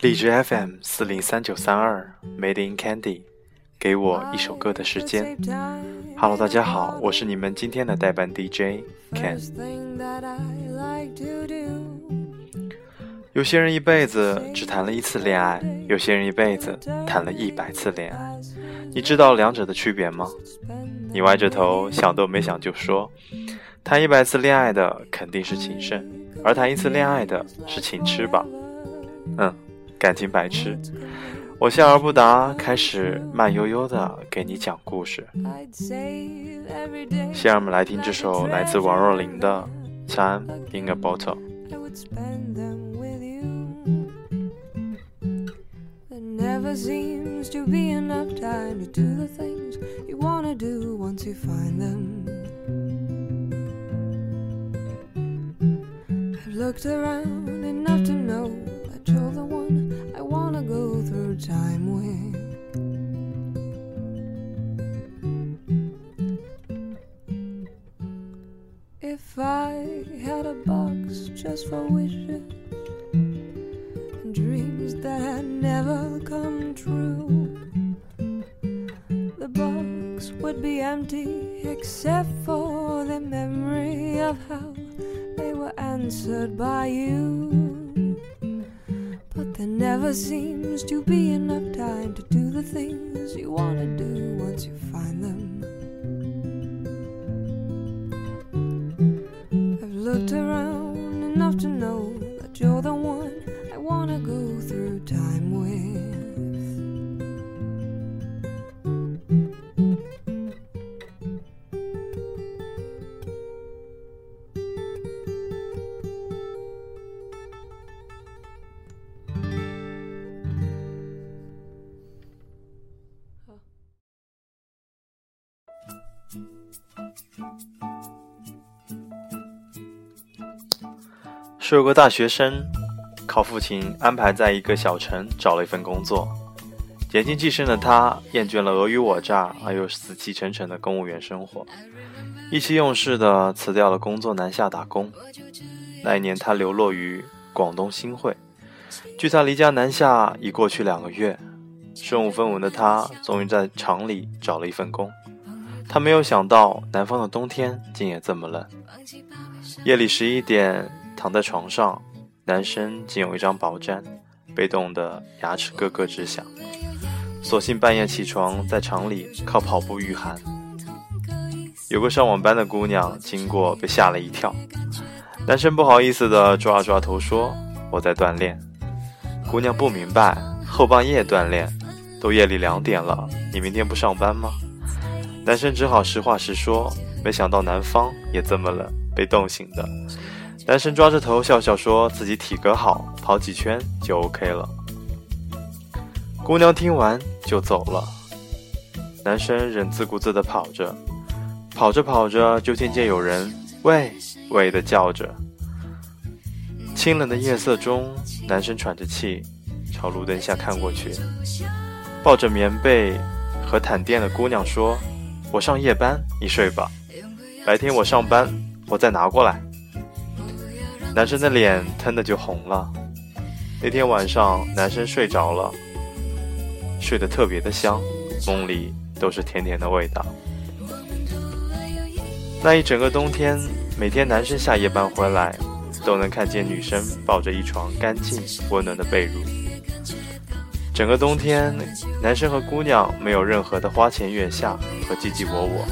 荔枝 FM 四零三九三二，Made in Candy，给我一首歌的时间。Hello，大家好，我是你们今天的代班 DJ Ken。有些人一辈子只谈了一次恋爱，有些人一辈子谈了一百次恋爱。你知道两者的区别吗？你歪着头想都没想就说，谈一百次恋爱的肯定是情圣，而谈一次恋爱的是情痴吧？嗯，感情白痴。我笑而不答，开始慢悠悠的给你讲故事。先让我们来听这首来自王若琳的《Time in a Bottle》。never seems to be enough time to do the things you wanna do once you find them. I've looked around enough to know you're the one I wanna go through time with. If I had a box just for wishes and dreams that had never come true. The box would be empty except for the memory of how they were answered by you. There never seems to be enough time to do the things you want to do once you find them. 是有个大学生靠父亲安排在一个小城找了一份工作，年轻气盛的他厌倦了尔虞我诈而又死气沉沉的公务员生活，意气用事的辞掉了工作南下打工。那一年他流落于广东新会，距他离家南下已过去两个月，身无分文的他终于在厂里找了一份工。他没有想到南方的冬天竟也这么冷，夜里十一点躺在床上。男生仅有一张薄毡，被冻得牙齿咯咯直响，索性半夜起床，在厂里靠跑步御寒。有个上晚班的姑娘经过，被吓了一跳。男生不好意思地抓了抓头，说：“我在锻炼。”姑娘不明白，后半夜锻炼，都夜里两点了，你明天不上班吗？男生只好实话实说：“没想到南方也这么冷，被冻醒的。”男生抓着头笑笑，说自己体格好，跑几圈就 OK 了。姑娘听完就走了。男生仍自顾自地跑着，跑着跑着，就听见有人“喂喂”的叫着。清冷的夜色中，男生喘着气，朝路灯下看过去，抱着棉被和毯垫的姑娘说：“我上夜班，你睡吧，白天我上班，我再拿过来。”男生的脸腾的就红了。那天晚上，男生睡着了，睡得特别的香，梦里都是甜甜的味道。那一整个冬天，每天男生下夜班回来，都能看见女生抱着一床干净温暖的被褥。整个冬天，男生和姑娘没有任何的花前月下和唧唧我我，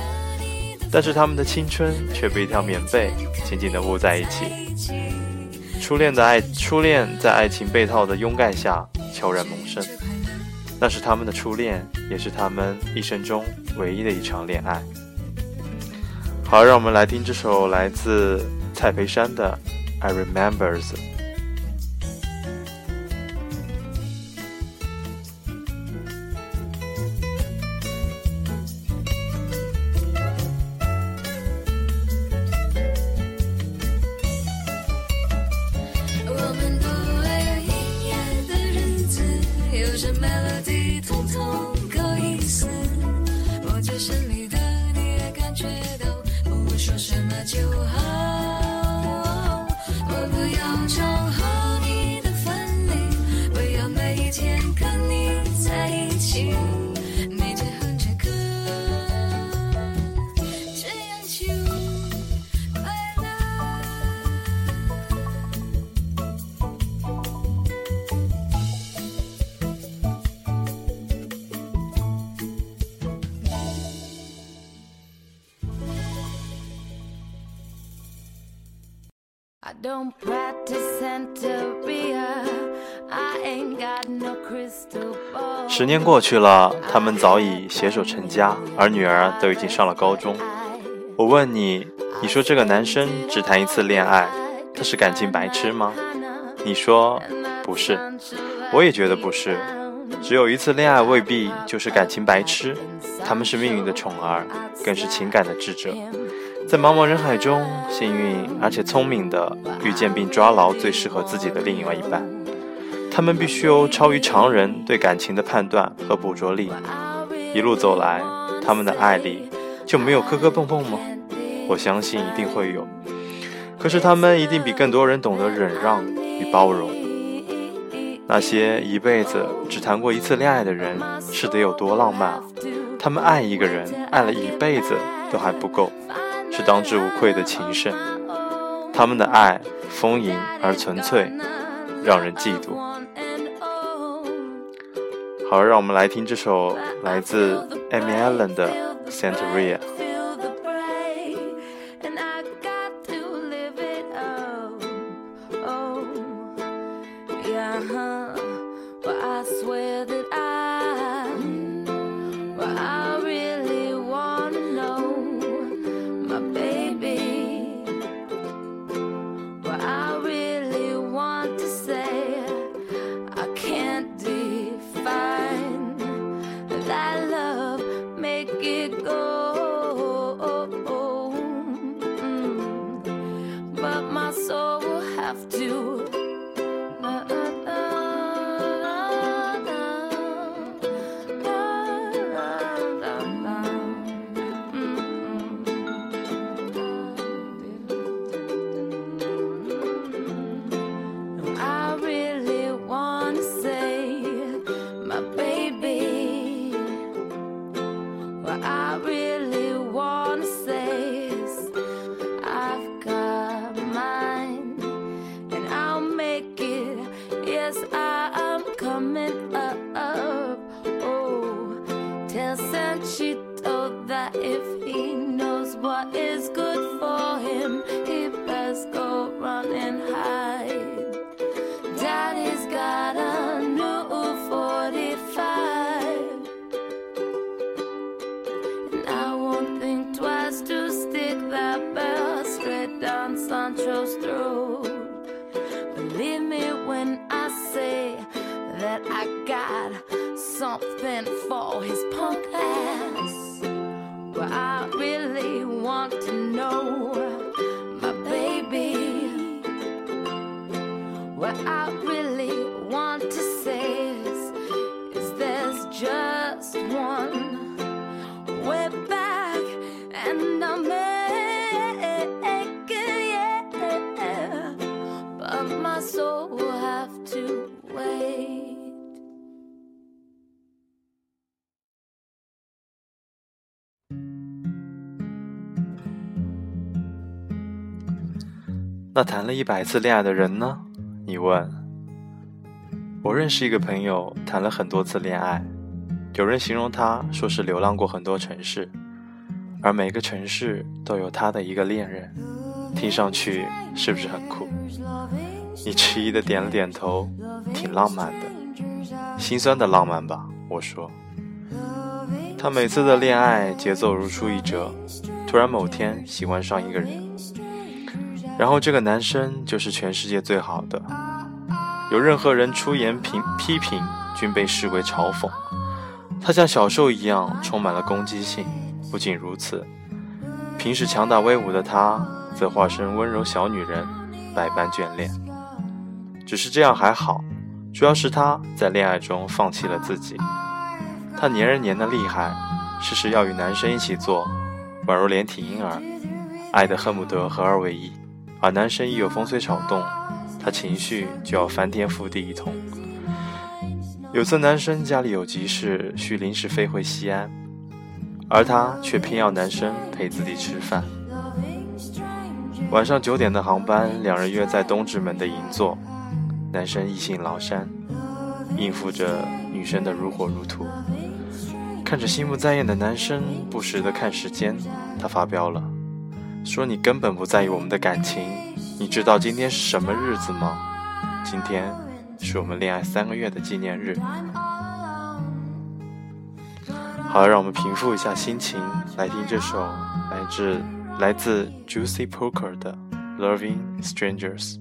但是他们的青春却被一条棉被紧紧地捂在一起。初恋的爱，初恋在爱情被套的拥盖下悄然萌生，那是他们的初恋，也是他们一生中唯一的一场恋爱。好，让我们来听这首来自蔡培山的《I Remembers》。十年过去了，他们早已携手成家，而女儿都已经上了高中。我问你，你说这个男生只谈一次恋爱，他是感情白痴吗？你说不是，我也觉得不是。只有一次恋爱未必就是感情白痴，他们是命运的宠儿，更是情感的智者，在茫茫人海中，幸运而且聪明的遇见并抓牢最适合自己的另外一半。他们必须有超于常人对感情的判断和捕捉力。一路走来，他们的爱里就没有磕磕碰碰吗？我相信一定会有。可是他们一定比更多人懂得忍让与包容。那些一辈子只谈过一次恋爱的人，是得有多浪漫啊！他们爱一个人，爱了一辈子都还不够，是当之无愧的情圣。他们的爱丰盈而纯粹，让人嫉妒。好，让我们来听这首来自 Amy Allen 的《Santeria》。have to. Running. high. 那谈了一百次恋爱的人呢？你问。我认识一个朋友，谈了很多次恋爱，有人形容他说是流浪过很多城市，而每个城市都有他的一个恋人，听上去是不是很酷？你迟疑的点了点头，挺浪漫的，心酸的浪漫吧？我说。他每次的恋爱节奏如出一辙，突然某天喜欢上一个人。然后这个男生就是全世界最好的，有任何人出言评批评，均被视为嘲讽。他像小兽一样，充满了攻击性。不仅如此，平时强大威武的他，则化身温柔小女人，百般眷恋。只是这样还好，主要是他在恋爱中放弃了自己。他粘人粘的厉害，事事要与男生一起做，宛如连体婴儿，爱得恨不得合二为一。而男生一有风吹草动，他情绪就要翻天覆地一通。有次男生家里有急事，需临时飞回西安，而他却偏要男生陪自己吃饭。晚上九点的航班，两人约在东直门的银座。男生意兴阑珊，应付着女生的如火如荼。看着心不在焉的男生，不时的看时间，他发飙了。说你根本不在意我们的感情，你知道今天是什么日子吗？今天是我们恋爱三个月的纪念日。好，让我们平复一下心情，来听这首来自来自 Juicy Poker 的《Loving Strangers》。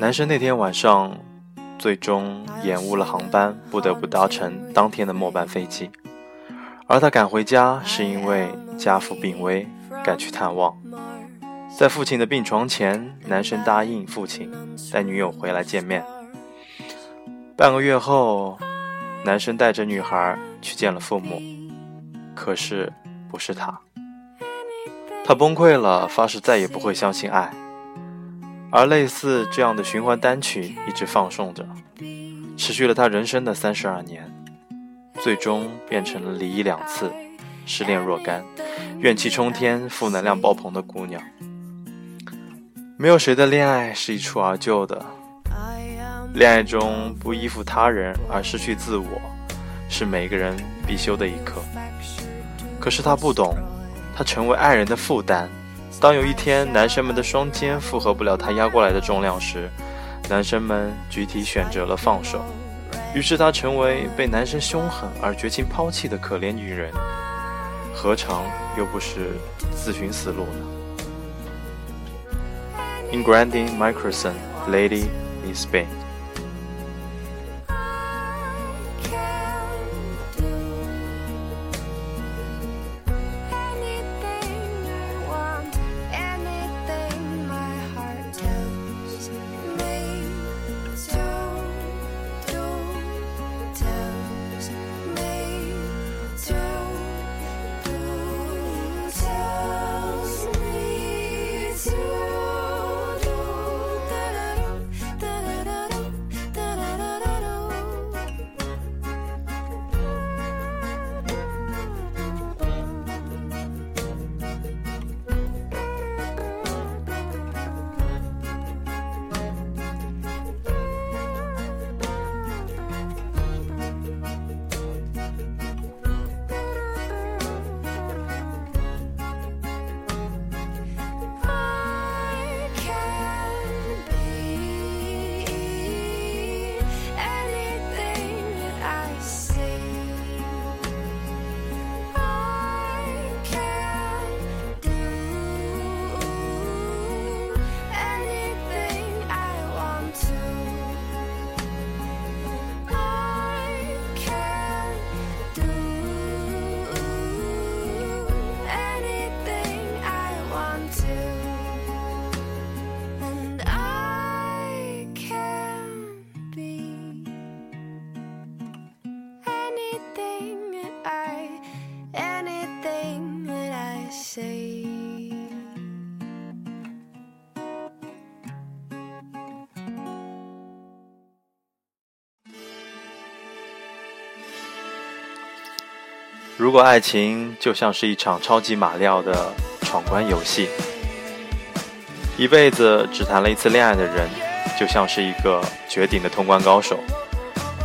男生那天晚上最终延误了航班，不得不搭乘当天的末班飞机。而他赶回家是因为家父病危，赶去探望。在父亲的病床前，男生答应父亲带女友回来见面。半个月后，男生带着女孩去见了父母，可是不是他。他崩溃了，发誓再也不会相信爱。而类似这样的循环单曲一直放送着，持续了他人生的三十二年，最终变成了离异两次、失恋若干、怨气冲天、负能量爆棚的姑娘。没有谁的恋爱是一蹴而就的，恋爱中不依附他人而失去自我，是每个人必修的一课。可是他不懂，他成为爱人的负担。当有一天男生们的双肩负荷不了她压过来的重量时，男生们集体选择了放手，于是她成为被男生凶狠而绝情抛弃的可怜女人，何尝又不是自寻死路呢？Ingrading Microson Lady in Spain。如果爱情就像是一场超级马里奥的闯关游戏，一辈子只谈了一次恋爱的人，就像是一个绝顶的通关高手，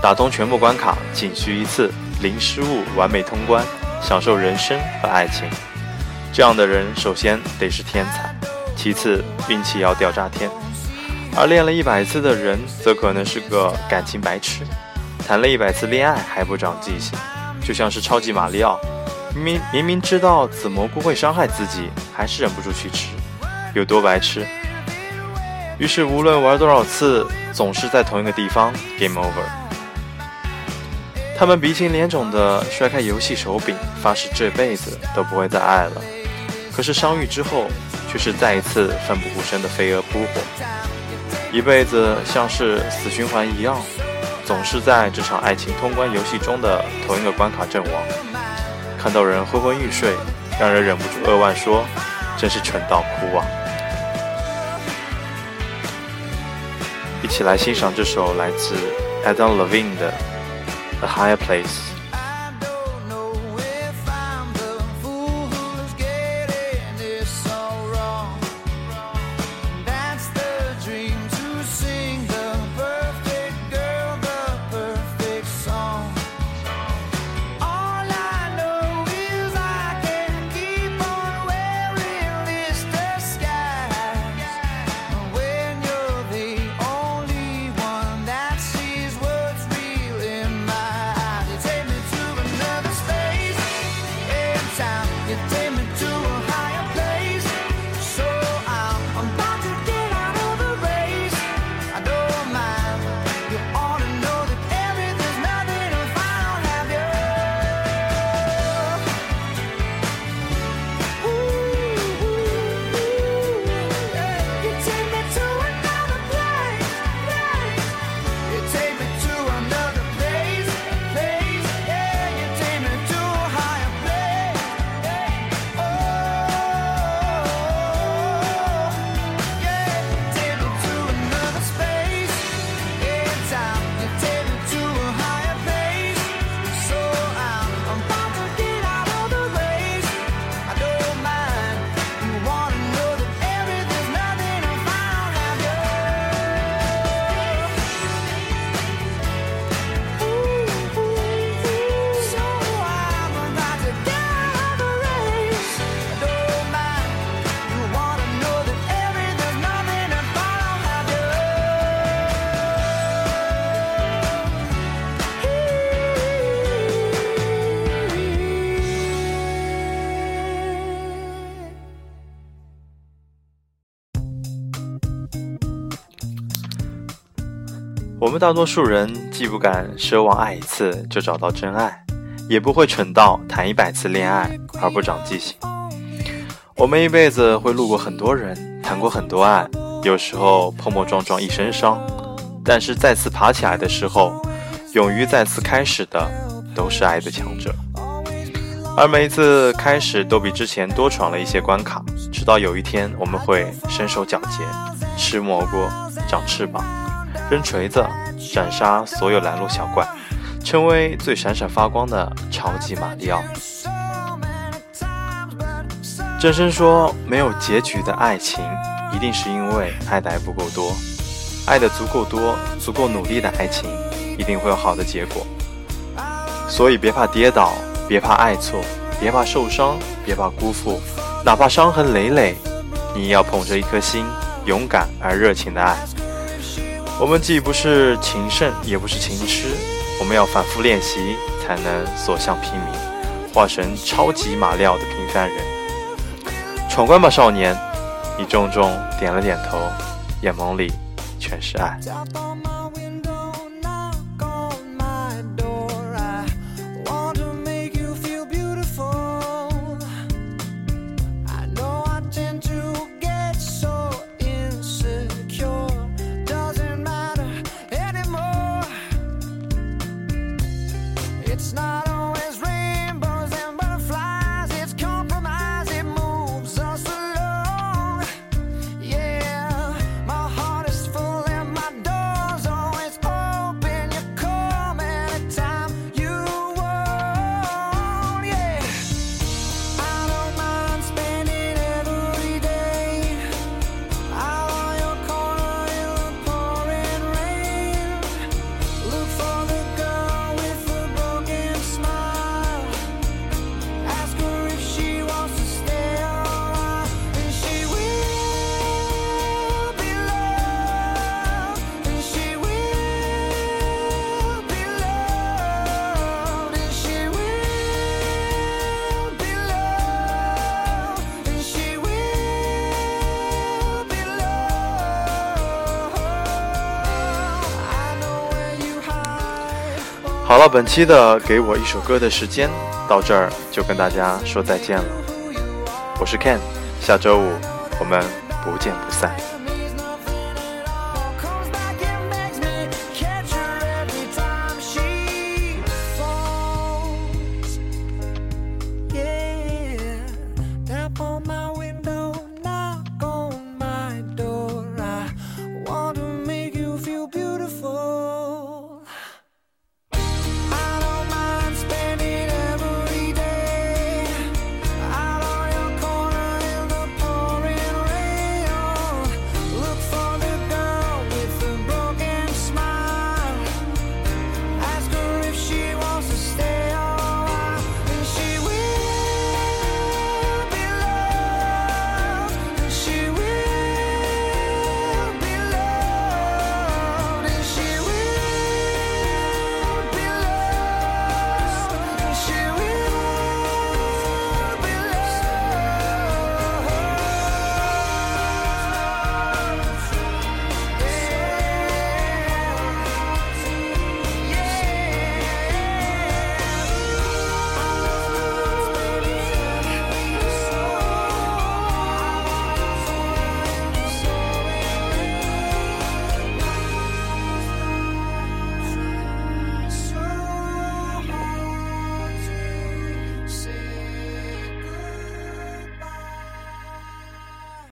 打通全部关卡仅需一次，零失误，完美通关，享受人生和爱情。这样的人，首先得是天才，其次运气要吊炸天。而练了一百次的人，则可能是个感情白痴，谈了一百次恋爱还不长记性，就像是超级马里奥，明明明明知道紫蘑菇会伤害自己，还是忍不住去吃，有多白痴？于是无论玩多少次，总是在同一个地方 game over。他们鼻青脸肿的摔开游戏手柄，发誓这辈子都不会再爱了。可是伤愈之后，却是再一次奋不顾身的飞蛾扑火。一辈子像是死循环一样，总是在这场爱情通关游戏中的同一个关卡阵亡，看到人昏昏欲睡，让人忍不住扼腕说：“真是蠢到哭啊！”一起来欣赏这首来自 Adam Levine 的《A Higher Place》。我们大多数人既不敢奢望爱一次就找到真爱，也不会蠢到谈一百次恋爱而不长记性。我们一辈子会路过很多人，谈过很多爱，有时候碰碰撞撞一身伤，但是再次爬起来的时候，勇于再次开始的都是爱的强者。而每一次开始都比之前多闯了一些关卡，直到有一天我们会身手矫捷，吃蘑菇长翅膀。扔锤子，斩杀所有拦路小怪，成为最闪闪发光的超级马里奥。真声说，没有结局的爱情，一定是因为爱的还不够多。爱的足够多、足够努力的爱情，一定会有好的结果。所以别怕跌倒，别怕爱错，别怕受伤，别怕辜负，哪怕伤痕累累，你也要捧着一颗心，勇敢而热情的爱。我们既不是情圣，也不是情痴，我们要反复练习，才能所向披靡，化身超级马里奥的平凡人。闯关吧，少年！你重重点了点头，眼眸里全是爱。到，本期的给我一首歌的时间到这儿就跟大家说再见了。我是 Ken，下周五我们不见不散。